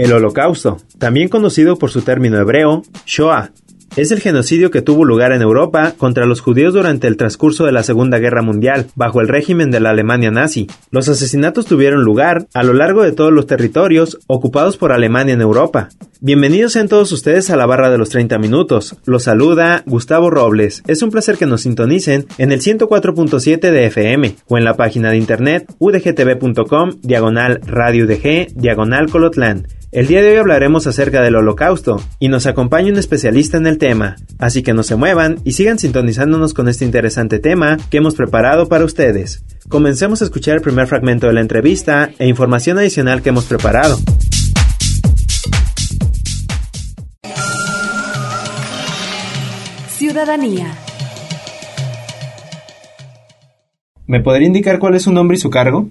El Holocausto, también conocido por su término hebreo, Shoah, es el genocidio que tuvo lugar en Europa contra los judíos durante el transcurso de la Segunda Guerra Mundial, bajo el régimen de la Alemania nazi. Los asesinatos tuvieron lugar a lo largo de todos los territorios ocupados por Alemania en Europa. Bienvenidos sean todos ustedes a la barra de los 30 minutos. Los saluda Gustavo Robles. Es un placer que nos sintonicen en el 104.7 de FM o en la página de internet udgtv.com diagonal radio UDG diagonal Colotlán. El día de hoy hablaremos acerca del holocausto y nos acompaña un especialista en el tema, así que no se muevan y sigan sintonizándonos con este interesante tema que hemos preparado para ustedes. Comencemos a escuchar el primer fragmento de la entrevista e información adicional que hemos preparado. Ciudadanía. ¿Me podría indicar cuál es su nombre y su cargo?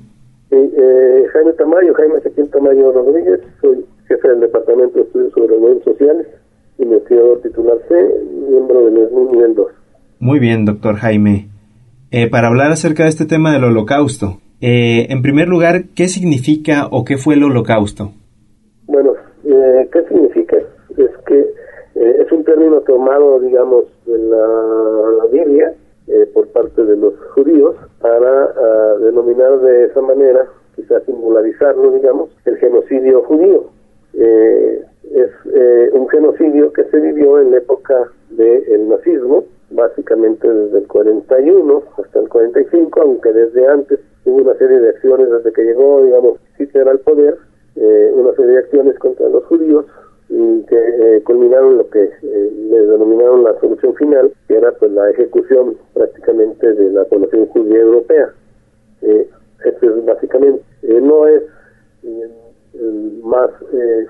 Sí, eh, Jaime Tamayo, Jaime Ezequiel Tamayo Rodríguez, soy jefe del Departamento de Estudios sobre Movimientos Sociales, investigador titular C, miembro del ESMI nivel 2. Muy bien, doctor Jaime. Eh, para hablar acerca de este tema del holocausto, eh, en primer lugar, ¿qué significa o qué fue el holocausto? Bueno, eh, ¿qué significa? Es que eh, es un término tomado, digamos, de la Biblia eh, por parte de los judíos para ah, denominar de esa manera, quizás singularizarlo, digamos, el genocidio judío. Eh, es eh, un genocidio que se vivió en la época del nazismo, básicamente desde el 41 hasta el 45, aunque desde antes hubo una serie de acciones desde que llegó, digamos, Hitler al poder, eh, una serie de acciones contra los judíos y que eh, culminaron lo que eh, le denominaron la solución final, que era pues la ejecución prácticamente de la población judía europea. Eh, esto es básicamente, eh, no es el más eh,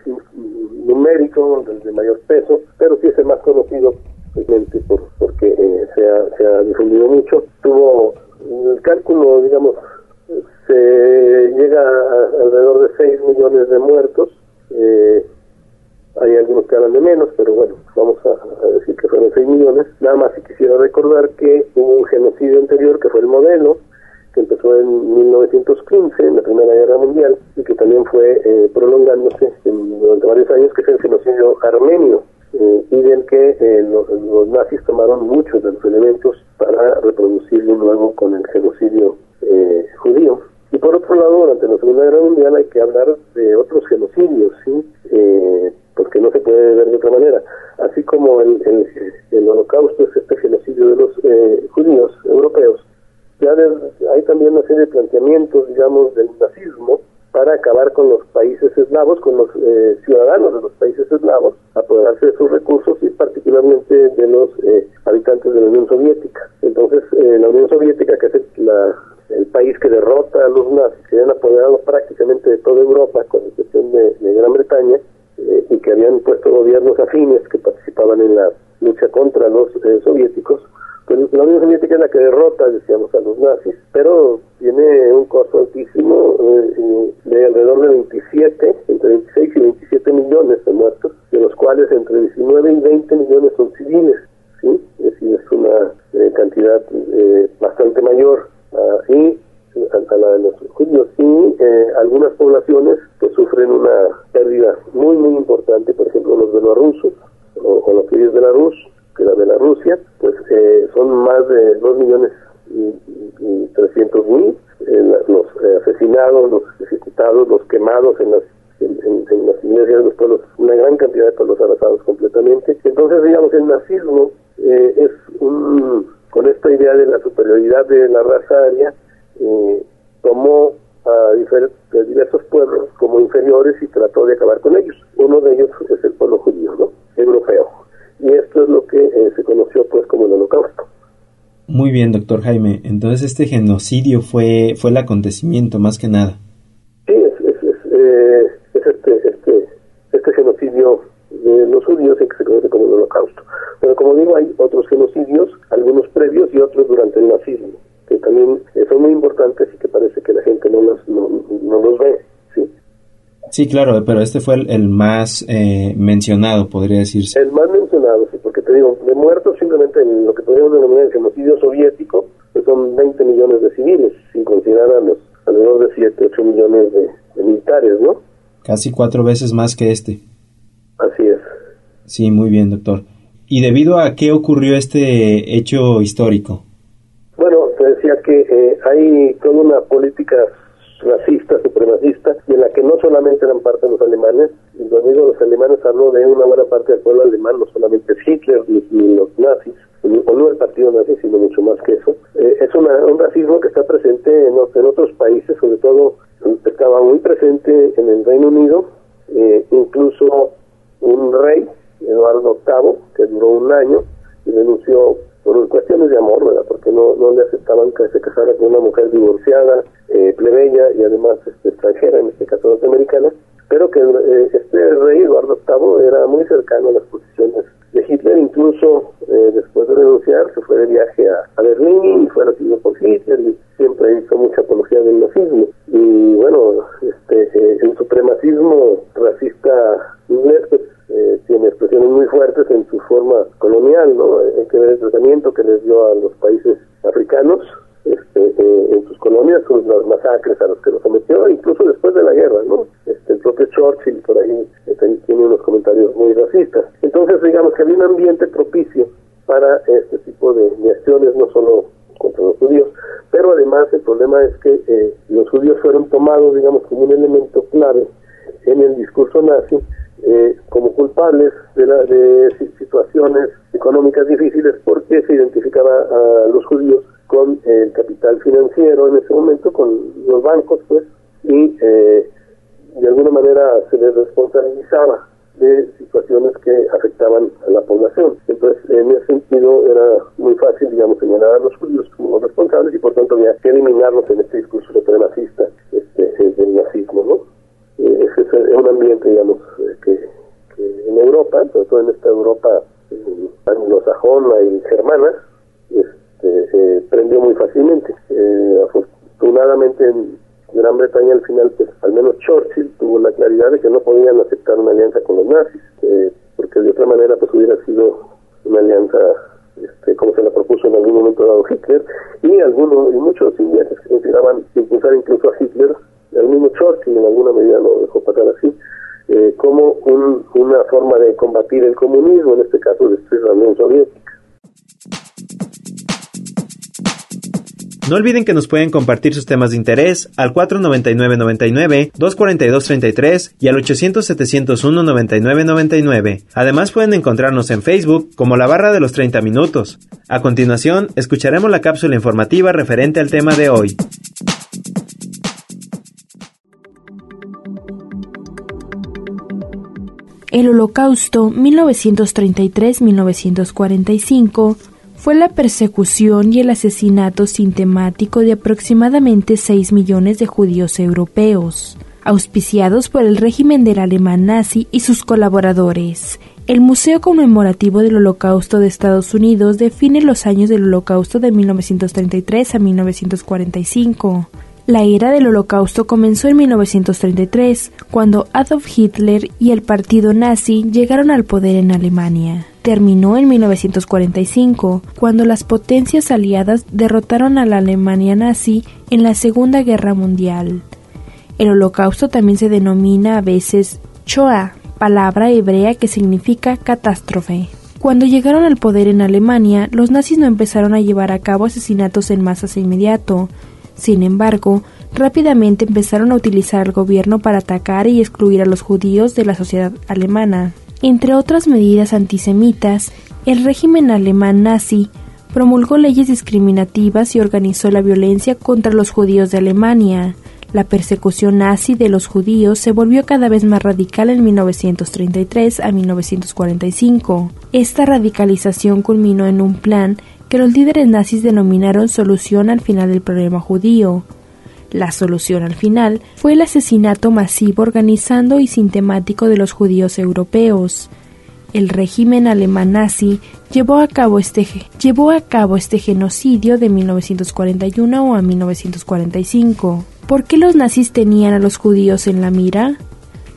numérico, el de mayor peso, pero sí es el más conocido precisamente por, porque eh, se, ha, se ha difundido mucho. Tuvo el cálculo, digamos, se llega a alrededor de 6 millones de muertos. Eh, hay algunos que hablan de menos, pero bueno, vamos a, a decir que fueron 6 millones. Nada más si quisiera recordar que hubo un genocidio anterior que fue el modelo, que empezó en 1915, en la Primera Guerra Mundial, y que también fue eh, prolongándose durante varios años, que es el genocidio armenio, eh, y del que eh, los, los nazis tomaron muchos de los elementos para reproducirlo luego con el genocidio eh, judío. Y por otro lado, durante la Segunda Guerra Mundial hay que hablar de otros genocidios. Eh, porque no se puede ver de otra manera. Así como el, el, el holocausto es este genocidio de los judíos europeos, ya de- hay también una serie de planteamientos, digamos, del nazismo para acabar con los países eslavos, con los eh, ciudadanos de los países eslavos, apoderarse de sus recursos y particularmente de los eh, habitantes de la Unión Soviética. Entonces, eh, la Unión Soviética, que es el, país que derrota a los nazis, que habían apoderado prácticamente de toda Europa, con excepción de, de Gran Bretaña, eh, y que habían puesto gobiernos afines que participaban en la lucha contra los eh, soviéticos, la Unión Soviética es la que derrota, decíamos, a los nazis, pero tiene un costo altísimo eh, de alrededor de 27, entre 26 y 27 millones de muertos, de los cuales entre 19 y 20 millones son civiles, ¿sí? Es decir, es una eh, cantidad eh, bastante mayor. y a, la de los judíos y eh, algunas poblaciones que sufren una pérdida muy muy importante, por ejemplo los belarrusos o, o lo que es Belarus, que la Belarusia, pues eh, son más de 2 millones y, y 300 mil eh, los eh, asesinados, los ejecutados, los quemados en las en, en- las iglesias, los pueblos, una gran cantidad de pueblos arrasados completamente. Entonces, digamos, el nazismo eh, es un, con esta idea de la superioridad de la raza aria, eh, tomó a de diversos pueblos como inferiores y trató de acabar con ellos. Uno de ellos es el pueblo judío, ¿no? Europeo. Y esto es lo que eh, se conoció pues como el holocausto. Muy bien, doctor Jaime. Entonces este genocidio fue, fue el acontecimiento más que nada. Sí, es, es, es, eh, es este, este, este genocidio de los judíos que se conoce como el holocausto. Pero como digo, hay otros genocidios, algunos previos y otros durante el nazismo, que también son muy importantes y que parece que la gente no los, no, los ve. ¿sí? Sí, claro, pero este fue el, más eh, mencionado, podría decirse. El más mencionado, sí, porque te digo, de en lo que podríamos denominar el genocidio soviético, que son 20 millones de civiles, sin considerar a los alrededor de 7, 8 millones de militares, ¿no? Casi cuatro veces más que este. Así es. Sí, muy bien, doctor. ¿Y debido a qué ocurrió este hecho histórico? Bueno, te decía que eh, hay toda una política racista, supremacista, y en la que no solamente eran parte de los alemanes, y cuando digo los alemanes hablo de una buena parte del pueblo alemán, no solamente Hitler ni, los nazis, o no el partido nazi, sino mucho más que eso. Eh, es un racismo que está presente en, en otros países, sobre todo estaba muy presente en el Reino Unido, eh, incluso un rey, Eduardo VIII, que duró un año y denunció por cuestiones de amor, ¿verdad? Porque no, no le aceptaban que se casara con una mujer divorciada, eh, plebeya y además este, extranjera, en este caso norteamericana, pero que eh, este rey Eduardo VIII era muy cercano a las posiciones de Hitler, incluso eh, después de renunciar se fue de viaje a, Berlín y fue recibido por Hitler y siempre hizo mucha apología del nazismo. Y bueno, este, el supremacismo racista inglés pues, eh, tiene expresiones muy fuertes en su forma colonial, ¿no? Hay que ver el tratamiento que les dio a los países africanos este, eh, en sus colonias, con las masacres a los que los sometió, incluso después de la guerra, ¿no? Este, el propio Churchill por ahí este, tiene unos comentarios muy racistas. Entonces, digamos que había un ambiente propicio para este tipo de, acciones, no solo contra los judíos, pero además el problema es que eh, los judíos fueron tomados, digamos, como un elemento clave en el discurso nazi eh, como culpables de, la, de situaciones económicas difíciles porque se identificaba a los judíos con el capital financiero en ese momento, con los bancos, pues, y eh, de alguna manera se les responsabilizaba de situaciones que afectaban a la población. Entonces, en ese sentido, era muy fácil, digamos, señalar a los judíos como responsables y por tanto había que eliminarlos en este discurso supremacista este, del nazismo, ¿no? ese es un ambiente, digamos, eh, que, en Europa, sobre todo en esta Europa anglosajona y germana, este, se prendió muy fácilmente. Eh, afortunadamente en Gran Bretaña al final, pues al menos Churchill tuvo la claridad de que no podían aceptar una alianza con los nazis, eh, porque de otra manera pues hubiera sido una alianza este, como se la propuso en algún momento dado Hitler, y algunos y muchos ingleses consideraban impulsar incluso a Hitler el mismo Churchill en alguna medida lo dejó pasar así, eh, como una forma de combatir el comunismo, en este caso destruir la Unión Soviética. No olviden que nos pueden compartir sus temas de interés al 499-99, y al 800-701-9999. Además pueden encontrarnos en Facebook como la barra de los 30 minutos. A continuación, escucharemos la cápsula informativa referente al tema de hoy. El Holocausto 1933-1945 fue la persecución y el asesinato sintemático de aproximadamente 6 millones de judíos europeos, auspiciados por el régimen del alemán nazi y sus colaboradores. El Museo Conmemorativo del Holocausto de Estados Unidos define los años del Holocausto de 1933 a 1945 la era del Holocausto comenzó en 1933, cuando Adolf Hitler y el partido nazi llegaron al poder en Alemania. Terminó en 1945, cuando las potencias aliadas derrotaron a la Alemania nazi en la Segunda Guerra Mundial. El Holocausto también se denomina a veces Shoah, palabra hebrea que significa catástrofe. Cuando llegaron al poder en Alemania, los nazis no empezaron a llevar a cabo asesinatos en masas inmediato, sin embargo, rápidamente empezaron a utilizar al gobierno para atacar y excluir a los judíos de la sociedad alemana. Entre otras medidas antisemitas, el régimen alemán nazi promulgó leyes discriminativas y organizó la violencia contra los judíos de Alemania. La persecución nazi de los judíos se volvió cada vez más radical en 1933 a 1945. Esta radicalización culminó en un plan que los líderes nazis denominaron solución al final del problema judío. La solución al final fue el asesinato masivo organizando y sintemático de los judíos europeos. El régimen alemán nazi llevó a cabo este, llevó a cabo este genocidio de 1941 a 1945. ¿Por qué los nazis tenían a los judíos en la mira?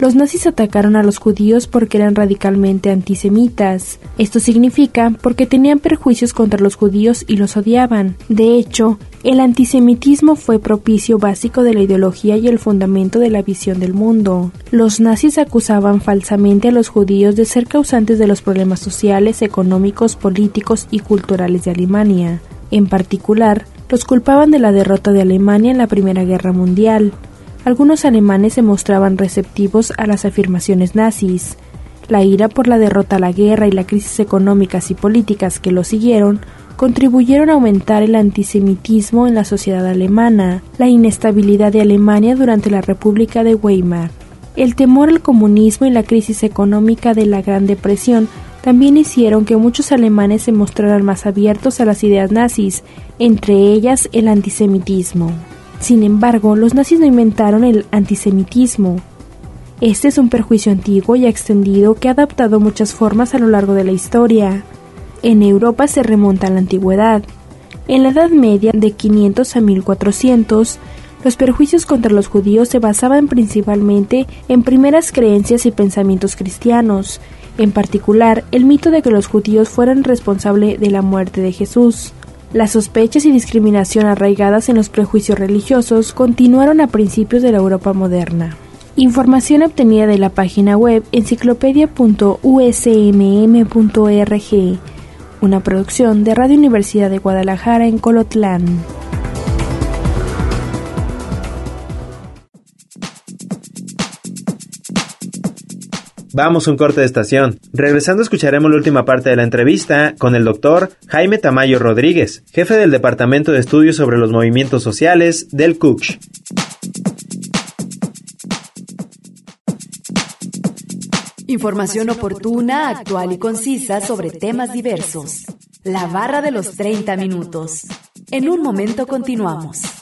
Los nazis atacaron a los judíos porque eran radicalmente antisemitas. Esto significa porque tenían perjuicios contra los judíos y los odiaban. De hecho, el antisemitismo fue propicio básico de la ideología y el fundamento de la visión del mundo. Los nazis acusaban falsamente a los judíos de ser causantes de los problemas sociales, económicos, políticos y culturales de Alemania. En particular, los culpaban de la derrota de Alemania en la Primera Guerra Mundial. Algunos alemanes se mostraban receptivos a las afirmaciones nazis. La ira por la derrota a la guerra y la crisis económicas y políticas que lo siguieron contribuyeron a aumentar el antisemitismo en la sociedad alemana, la inestabilidad de Alemania durante la República de Weimar. El temor al comunismo y la crisis económica de la Gran Depresión también hicieron que muchos alemanes se mostraran más abiertos a las ideas nazis, entre ellas el antisemitismo. Sin embargo, los nazis no inventaron el antisemitismo. Este es un perjuicio antiguo y extendido que ha adaptado muchas formas a lo largo de la historia. En Europa se remonta a la antigüedad. En la Edad Media, de 500 a 1400, los perjuicios contra los judíos se basaban principalmente en primeras creencias y pensamientos cristianos, en particular el mito de que los judíos fueran responsables de la muerte de Jesús. Las sospechas y discriminación arraigadas en los prejuicios religiosos continuaron a principios de la Europa moderna. Información obtenida de la página web enciclopedia.usmm.org, una producción de Radio Universidad de Guadalajara en Colotlán. Vamos un corte de estación. Regresando escucharemos la última parte de la entrevista con el doctor Jaime Tamayo Rodríguez, jefe del Departamento de Estudios sobre los Movimientos Sociales del CUCH. Información oportuna, actual y concisa sobre temas diversos. La barra de los 30 minutos. En un momento continuamos.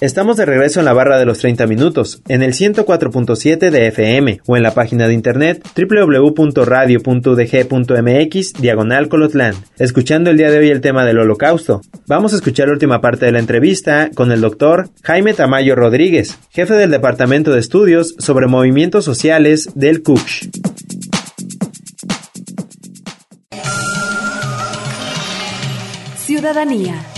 Estamos de regreso en la barra de los 30 minutos, en el 104.7 de FM o en la página de internet www.radio.udg.mx diagonal Colotlán, escuchando el día de hoy el tema del holocausto. Vamos a escuchar la última parte de la entrevista con el doctor Jaime Tamayo Rodríguez, jefe del Departamento de Estudios sobre Movimientos Sociales del CUCH. Ciudadanía.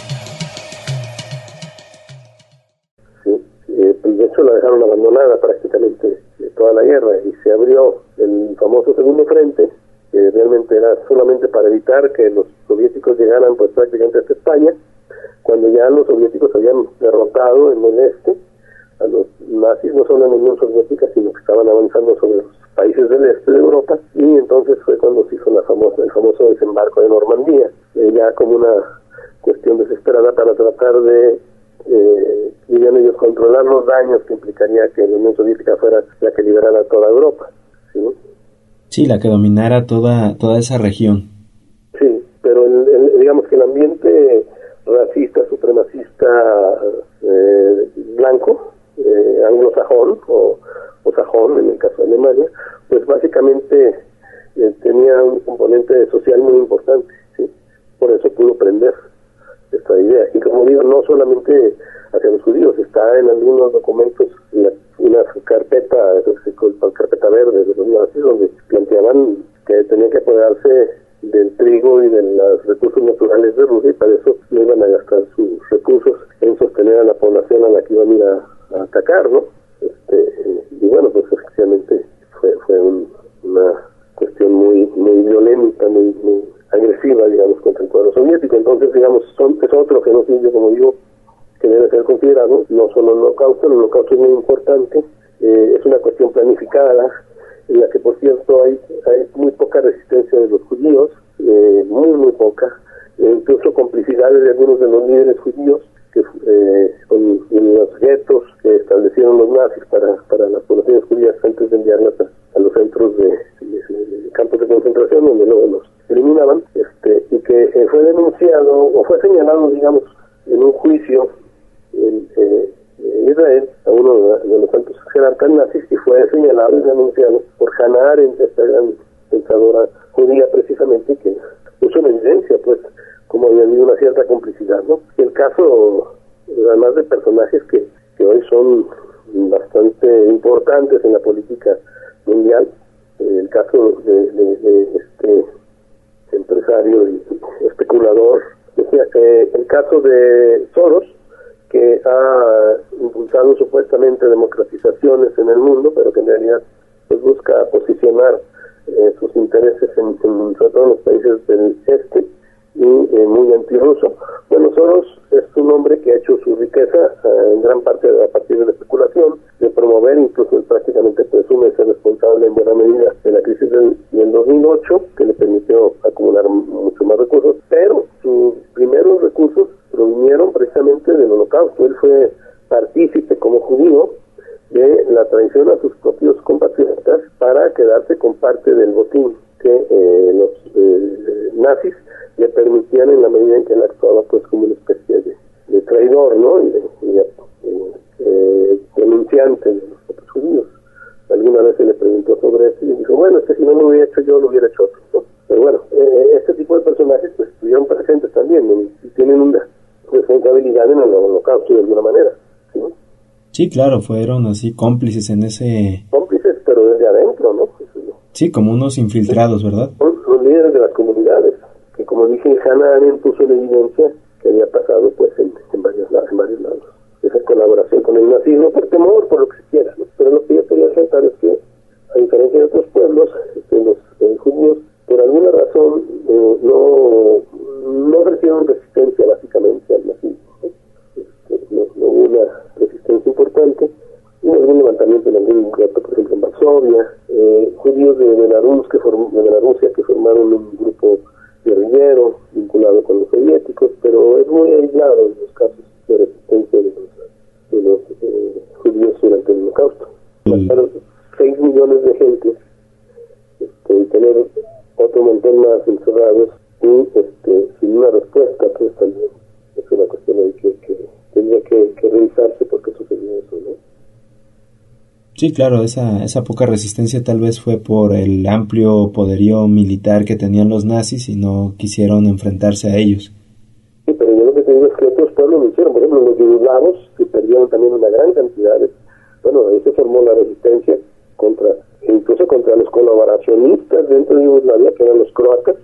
Hecho la dejaron abandonada prácticamente toda la guerra y se abrió el famoso segundo frente que realmente era solamente para evitar que los soviéticos llegaran pues prácticamente hasta España cuando ya los soviéticos habían derrotado en el este a los nazis no solo en la Unión Soviética sino que estaban avanzando sobre los países del este de Europa y entonces fue cuando se hizo la famosa, el famoso desembarco de Normandía eh, ya como una cuestión desesperada para tratar de eh, controlar los daños que implicaría que la Unión Soviética fuera la que liberara toda Europa. ¿sí? Sí, la que dominara toda, toda esa región. Sí, pero el, digamos que el ambiente racista, supremacista eh, blanco, eh, anglosajón o, o sajón en el caso de Alemania, pues básicamente eh, tenía un componente social muy importante, ¿sí? por eso pudo prender esta idea. Y como digo, no solamente hacia los judíos, está en algunos documentos una, carpeta, carpeta verde de los nazis, donde planteaban que tenía que apoderarse del trigo y de los recursos naturales de Rusia y para eso no iban a gastar sus recursos en sostener a la población a la que iban a ir a, atacar, ¿no? Este, y bueno, pues efectivamente fue, fue una digamos, son, es otro genocidio, como digo, que debe ser considerado, no solo el holocausto, el holocausto es muy importante, eh, es una cuestión planificada, en la que, por cierto, hay, hay muy poca resistencia de los judíos, eh, muy, muy poca, incluso complicidades de algunos de los líderes judíos que eh, con los guetos que establecieron los nazis para, para las poblaciones judías antes de enviarlas a, los centros de, campos de concentración donde luego los eliminaban este y que eh, fue denunciado o fue señalado digamos en un juicio en, eh, Israel a uno de, los santos jerarcas nazis y fue señalado y denunciado por Hannah Arendt esta gran pensadora judía precisamente que puso en evidencia pues como había habido una cierta complicidad, ¿no? El caso, además de personajes que, que hoy son bastante importantes en la política mundial, el caso de, este empresario y especulador, eh, el caso de Soros, que ha impulsado supuestamente democratizaciones en el mundo, pero que en realidad pues, busca posicionar eh, sus intereses en, en, sobre en los países del este, y eh, muy antirruso. Bueno, Soros es un hombre que ha hecho su riqueza eh, en gran parte a partir de la especulación, de promover, incluso él prácticamente presume ser responsable en buena medida de la crisis del, del 2008, que le permitió acumular mucho más recursos, pero sus primeros recursos provinieron precisamente del holocausto. Él fue partícipe como judío de la traición a sus propios compatriotas para quedarse con parte del botín que eh, los nazis le permitían en la medida en que él actuaba pues como una especie de, traidor, ¿no? Y, eh, denunciante de los otros judíos. Alguna vez se le preguntó sobre eso y dijo, bueno, es que si no lo hubiera hecho yo, lo hubiera hecho otro, ¿no? Pero bueno, eh, este tipo de personajes pues estuvieron presentes también y tienen una responsabilidad en el holocausto de alguna manera, ¿sí? Sí, claro, fueron así cómplices en ese... Cómplices, pero desde adentro, ¿no? Sí, como unos infiltrados, ¿verdad? Claro, esa, esa poca resistencia tal vez fue por el amplio poderío militar que tenían los nazis y no quisieron enfrentarse a ellos. Sí, pero yo lo que te digo es que otros pueblos lo hicieron, por ejemplo, los yugoslavos, que perdieron también una gran cantidad. Bueno, ahí se formó la resistencia contra, incluso contra los colaboracionistas dentro de Yugoslavia, que eran los croatas,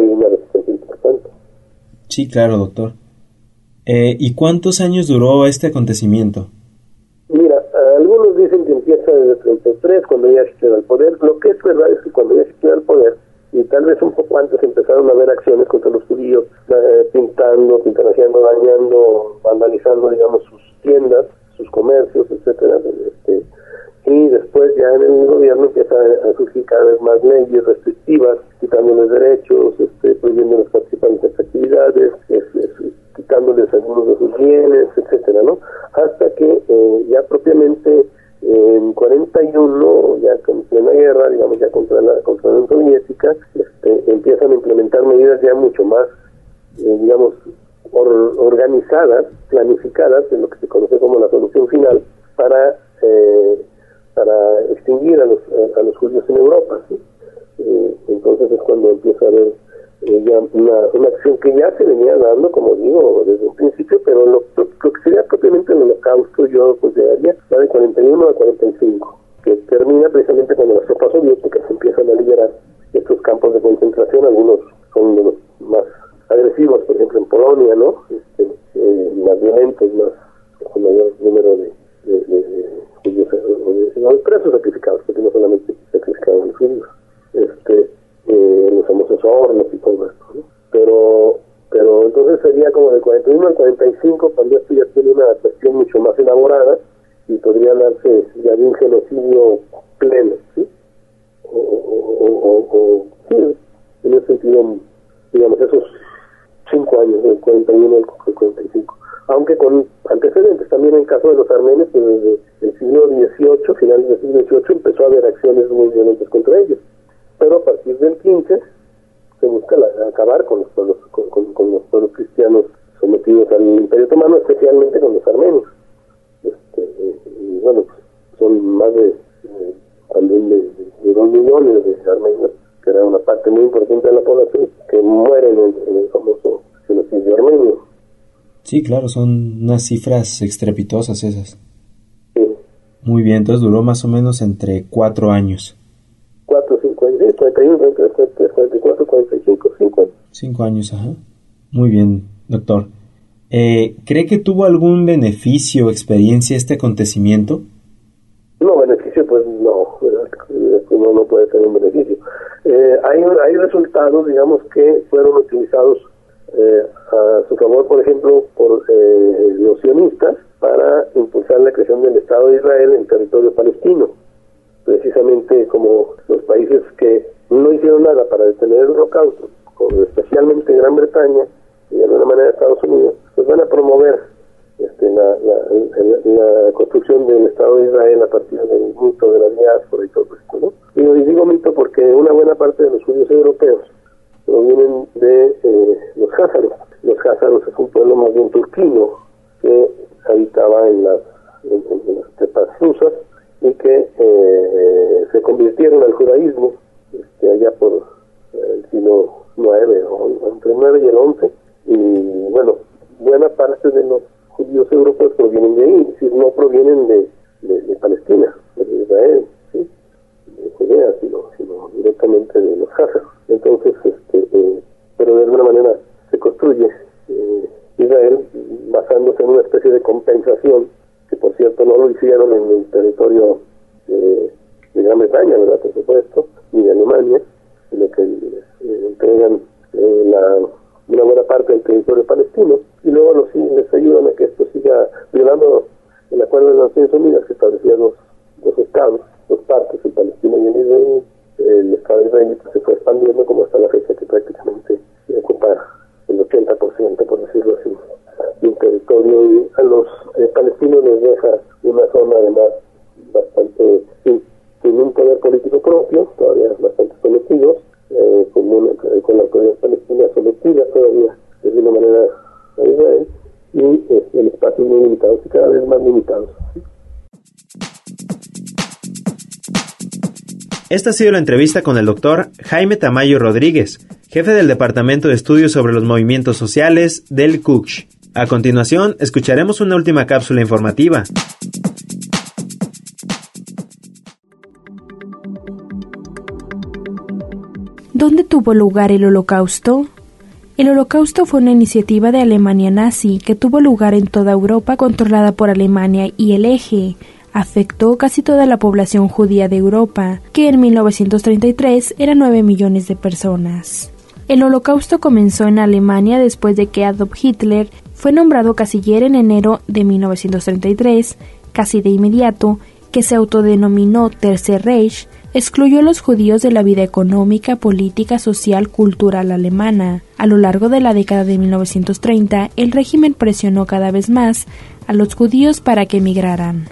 hay una resistencia importante Sí, claro, doctor. Eh, ¿Y cuántos años duró este acontecimiento? Mira, algunos dicen que empieza desde el 33, cuando ya Hitler al poder. Lo que es verdad es que cuando ya Hitler al poder, y tal vez un poco antes empezaron a haber acciones contra los judíos, eh, pintando, pintando, dañando, vandalizando, digamos, sus tiendas, sus comercios, etcétera, este, y después ya en el gobierno empieza a surgir cada vez más leyes restrictivas, quitándoles derechos, este, prohibiéndoles participar en estas actividades, quitándoles algunos de sus bienes, etcétera, ¿no? Hasta que eh, ya propiamente en 41, ya con plena guerra, digamos ya contra la, contra la Unión Soviética, este, empiezan a implementar medidas ya mucho más, eh, digamos, organizadas, planificadas, en lo que se conoce como la solución final, para, para extinguir a los, a los judíos en Europa. Eh, entonces es cuando empieza a haber eh, ya una, una, acción que ya se venía dando, como digo, desde un principio, pero lo, lo que sería propiamente el holocausto yo pues llegaría va de 41 a 45, que termina precisamente cuando las tropas soviéticas empiezan a liberar estos campos de concentración, algunos pues desde el siglo XVIII, finales del siglo XVIII, empezó a haber acciones muy violentas contra ellos. Pero a partir del 15 se busca la, acabar con los pueblos, con, con, con, los pueblos cristianos sometidos al Imperio Otomano, especialmente con los armenios. Este, y bueno, pues, son más de, eh, también de, de, de, dos millones de armenios que era una parte muy importante de la población, que mueren en, en el famoso genocidio armenio. Sí, claro, son unas cifras estrepitosas esas. Sí. Muy bien, entonces duró más o menos entre cuatro años. Cuatro, cinco años, sí, 41, 43, 43, 44, 45, cinco años. Cinco años, ajá. Muy bien, doctor. Eh, ¿Cree que tuvo algún beneficio o experiencia este acontecimiento? No, beneficio, pues no, no, no puede ser un beneficio. Eh, hay, hay resultados, digamos, que fueron utilizados eh, a su favor, por ejemplo, por eh, los sionistas para impulsar la creación del Estado de Israel en territorio palestino. Precisamente como los países que no hicieron nada para detener el holocausto, especialmente Gran Bretaña y de alguna manera Estados Unidos, pues van a promover este, la, construcción del Estado de Israel a partir del mito de la diáspora y todo esto, ¿no? Y digo mito porque una buena parte de los judíos europeos provienen de eh, los házaros. Los házaros es un pueblo más bien turquino que habitaba en las, en, estepas rusas y que eh, se convirtieron al judaísmo este, allá por el siglo IX, o entre el 9 y el 11. Y bueno, buena parte de los judíos europeos provienen de ahí, es decir, no provienen de, de, de Palestina, de Israel, ¿sí? de Judea, sino, sino directamente de los házaros. Entonces, este, eh, pero de alguna manera se construye eh, Israel basándose en una especie de compensación, que por cierto no lo hicieron en el territorio de, de Gran Bretaña, ¿verdad? Por supuesto, ni de Alemania, sino que eh, entregan la, una buena parte del territorio palestino y luego los, les ayudan a que esto siga violando el acuerdo de las Naciones Unidas que establecía dos, dos estados, dos partes, el palestino y el israelí. El estado israelita se fue expandiendo como hasta la fecha que prácticamente ocupa el 80%, por decirlo así, a los eh, palestinos les deja una zona además bastante sin, sin un poder político propio, todavía bastante sometidos, eh, con, una, con la autoridad palestina sometida todavía de una manera a Israel y eh, el espacio muy limitado y cada vez más limitado. Esta ha sido la entrevista con el doctor Jaime Tamayo Rodríguez, jefe del Departamento de Estudios sobre los Movimientos Sociales del CUCH. A continuación, escucharemos una última cápsula informativa. ¿Dónde tuvo lugar el holocausto? El holocausto fue una iniciativa de Alemania nazi que tuvo lugar en toda Europa controlada por Alemania y el eje. Afectó casi toda la población judía de Europa, que en 1933 era 9 millones de personas. El holocausto comenzó en Alemania después de que Adolf Hitler fue nombrado canciller en enero de 1933, casi de inmediato, que se autodenominó Tercer Reich, excluyó a los judíos de la vida económica, política, social, cultural alemana. A lo largo de la década de 1930, el régimen presionó cada vez más a los judíos para que emigraran.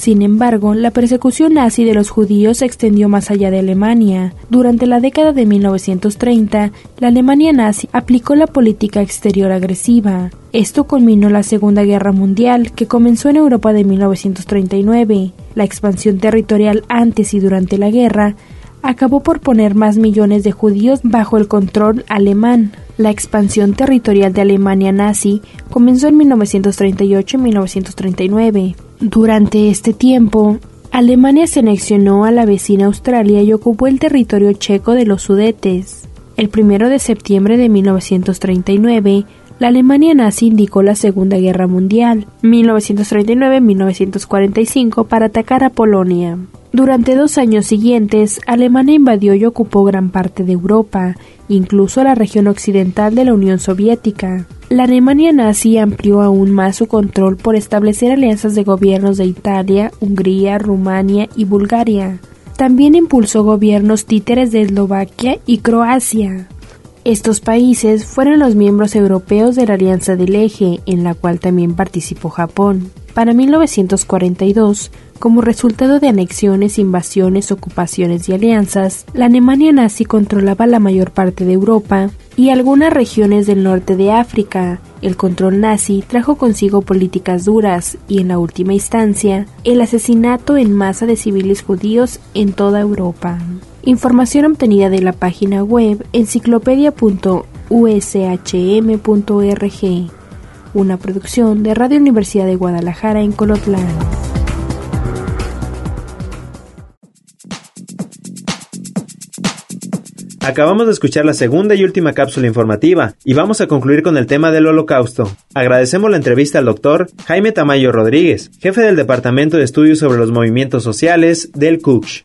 Sin embargo, la persecución nazi de los judíos se extendió más allá de Alemania. Durante la década de 1930, la Alemania nazi aplicó la política exterior agresiva. Esto culminó la Segunda Guerra Mundial, que comenzó en Europa de 1939. La expansión territorial antes y durante la guerra acabó por poner más millones de judíos bajo el control alemán. La expansión territorial de Alemania nazi comenzó en 1938 y 1939. Durante este tiempo, Alemania se anexionó a la vecina Australia y ocupó el territorio checo de los Sudetes. El 1 de septiembre de 1939, la Alemania nazi indicó la Segunda Guerra Mundial, 1939-1945, para atacar a Polonia. Durante dos años siguientes, Alemania invadió y ocupó gran parte de Europa, incluso la región occidental de la Unión Soviética. La Alemania nazi amplió aún más su control por establecer alianzas de gobiernos de Italia, Hungría, Rumania y Bulgaria. También impulsó gobiernos títeres de Eslovaquia y Croacia. Estos países fueron los miembros europeos de la Alianza del Eje, en la cual también participó Japón. Para 1942, como resultado de anexiones, invasiones, ocupaciones y alianzas, la Alemania nazi controlaba la mayor parte de Europa y algunas regiones del norte de África. El control nazi trajo consigo políticas duras y, en la última instancia, el asesinato en masa de civiles judíos en toda Europa. Información obtenida de la página web enciclopedia.ushm.org. Una producción de Radio Universidad de Guadalajara en Colotlán. Acabamos de escuchar la segunda y última cápsula informativa y vamos a concluir con el tema del holocausto. Agradecemos la entrevista al doctor Jaime Tamayo Rodríguez, jefe del Departamento de Estudios sobre los Movimientos Sociales del CUCH.